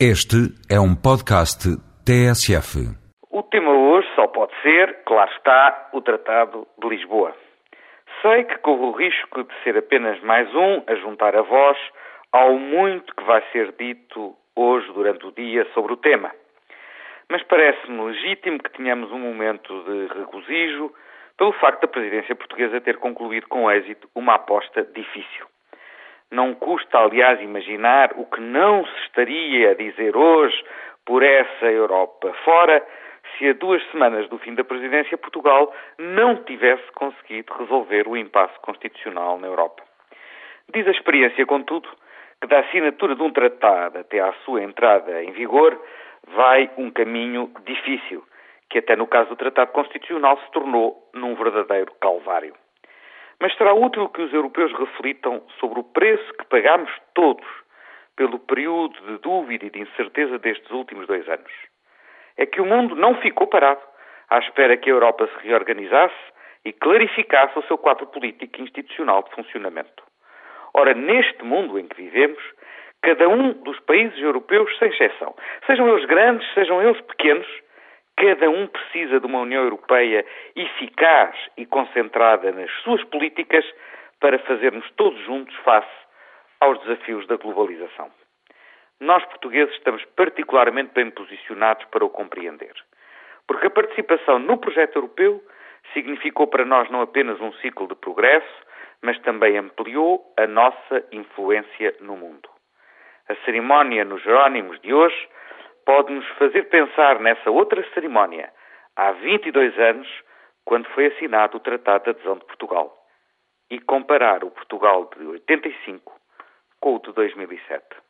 Este é um podcast TSF. O tema hoje só pode ser, claro está, o Tratado de Lisboa. Sei que corro o risco de ser apenas mais um a juntar a voz ao muito que vai ser dito hoje durante o dia sobre o tema. Mas parece-me legítimo que tenhamos um momento de regozijo pelo facto da presidência portuguesa ter concluído com êxito uma aposta difícil. Não custa, aliás, imaginar o que não se estaria a dizer hoje por essa Europa fora se a duas semanas do fim da presidência Portugal não tivesse conseguido resolver o impasse constitucional na Europa. Diz a experiência, contudo, que da assinatura de um tratado até à sua entrada em vigor vai um caminho difícil, que até no caso do Tratado Constitucional se tornou num verdadeiro calvário. Mas será útil que os europeus reflitam sobre o preço que pagamos todos pelo período de dúvida e de incerteza destes últimos dois anos. É que o mundo não ficou parado à espera que a Europa se reorganizasse e clarificasse o seu quadro político e institucional de funcionamento. Ora, neste mundo em que vivemos, cada um dos países europeus, sem exceção, sejam eles grandes, sejam eles pequenos, Cada um precisa de uma União Europeia eficaz e concentrada nas suas políticas para fazermos todos juntos face aos desafios da globalização. Nós, portugueses, estamos particularmente bem posicionados para o compreender. Porque a participação no projeto europeu significou para nós não apenas um ciclo de progresso, mas também ampliou a nossa influência no mundo. A cerimónia nos Jerónimos de hoje pode-nos fazer pensar nessa outra cerimónia, há 22 anos, quando foi assinado o Tratado de Adesão de Portugal, e comparar o Portugal de 85 com o de 2007.